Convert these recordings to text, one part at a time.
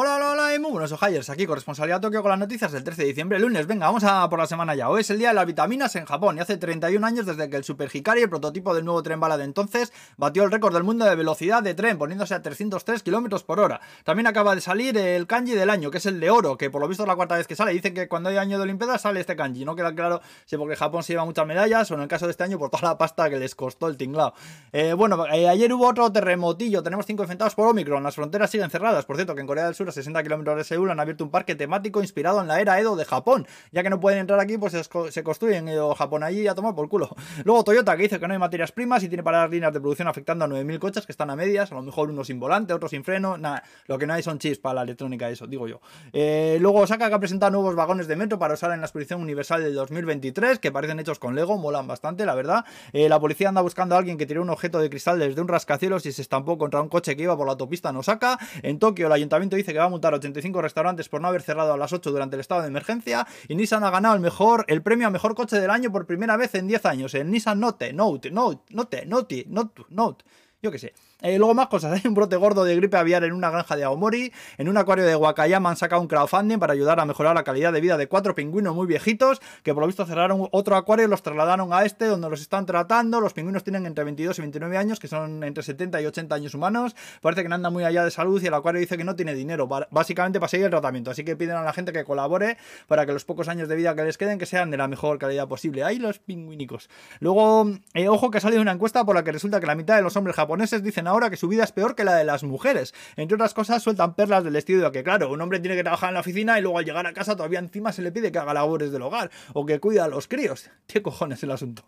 Hola, hola, hola, muy buenos ojayers, aquí corresponsalía Tokio con las noticias del 13 de diciembre, lunes, venga, vamos a por la semana ya, hoy es el día de las vitaminas en Japón y hace 31 años desde que el Super Hikari, el prototipo del nuevo tren bala de entonces, batió el récord del mundo de velocidad de tren, poniéndose a 303 km por hora. También acaba de salir el kanji del año, que es el de oro, que por lo visto es la cuarta vez que sale, dicen que cuando hay año de Olimpiadas sale este kanji, no queda claro si porque Japón se lleva muchas medallas o en el caso de este año por toda la pasta que les costó el tinglao. Eh, bueno, eh, ayer hubo otro terremotillo, tenemos 5 infectados por Omicron, las fronteras siguen cerradas, por cierto que en Corea del Sur a 60 km Seúl han abierto un parque temático inspirado en la era Edo de Japón. Ya que no pueden entrar aquí, pues se construyen Edo Japón allí a tomar por culo. Luego Toyota, que dice que no hay materias primas y tiene paradas líneas de producción afectando a 9.000 coches que están a medias, a lo mejor uno sin volante, otro sin freno, nada, lo que no hay son chips para la electrónica, eso, digo yo. Eh, luego saca que ha presentado nuevos vagones de metro para usar en la exposición universal del 2023, que parecen hechos con Lego, molan bastante, la verdad. Eh, la policía anda buscando a alguien que tiró un objeto de cristal desde un rascacielos y se estampó contra un coche que iba por la autopista no saca. En Tokio, el ayuntamiento dice que va a multar 85 restaurantes por no haber cerrado a las 8 durante el estado de emergencia y Nissan ha ganado el mejor el premio a mejor coche del año por primera vez en 10 años, el Nissan Note, Note, Note, Note, Note, Note, Note yo qué sé. Eh, luego más cosas, hay un brote gordo de gripe aviar en una granja de Aomori, en un acuario de Wakayama han sacado un crowdfunding para ayudar a mejorar la calidad de vida de cuatro pingüinos muy viejitos, que por lo visto cerraron otro acuario y los trasladaron a este, donde los están tratando, los pingüinos tienen entre 22 y 29 años, que son entre 70 y 80 años humanos, parece que no andan muy allá de salud y el acuario dice que no tiene dinero, básicamente para seguir el tratamiento, así que piden a la gente que colabore para que los pocos años de vida que les queden que sean de la mejor calidad posible. Ahí los pingüinicos. Luego, eh, ojo que ha salido una encuesta por la que resulta que la mitad de los hombres japoneses dicen ahora que su vida es peor que la de las mujeres. Entre otras cosas, sueltan perlas del estilo de que, claro, un hombre tiene que trabajar en la oficina y luego al llegar a casa todavía encima se le pide que haga labores del hogar o que cuida a los críos. ¿Qué cojones el asunto?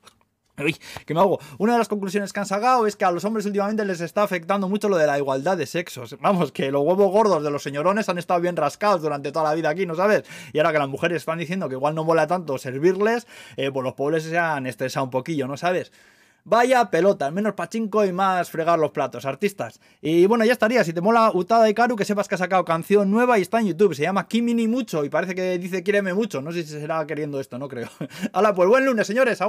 Uy, ¿qué me hago? Una de las conclusiones que han sacado es que a los hombres últimamente les está afectando mucho lo de la igualdad de sexos. Vamos, que los huevos gordos de los señorones han estado bien rascados durante toda la vida aquí, ¿no sabes? Y ahora que las mujeres están diciendo que igual no mola tanto servirles, eh, pues los pobres se han estresado un poquillo, ¿no sabes? Vaya pelota, menos pachinko y más fregar los platos, artistas. Y bueno, ya estaría. Si te mola Utada y Karu, que sepas que ha sacado canción nueva y está en YouTube. Se llama Kimini Mucho y parece que dice quiéreme mucho. No sé si será queriendo esto, no creo. Hala, pues buen lunes, señores.